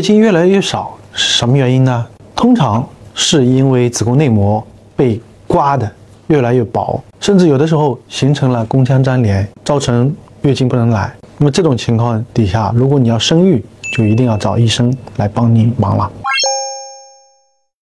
月经越来越少是什么原因呢？通常是因为子宫内膜被刮的越来越薄，甚至有的时候形成了宫腔粘连，造成月经不能来。那么这种情况底下，如果你要生育，就一定要找医生来帮你忙了。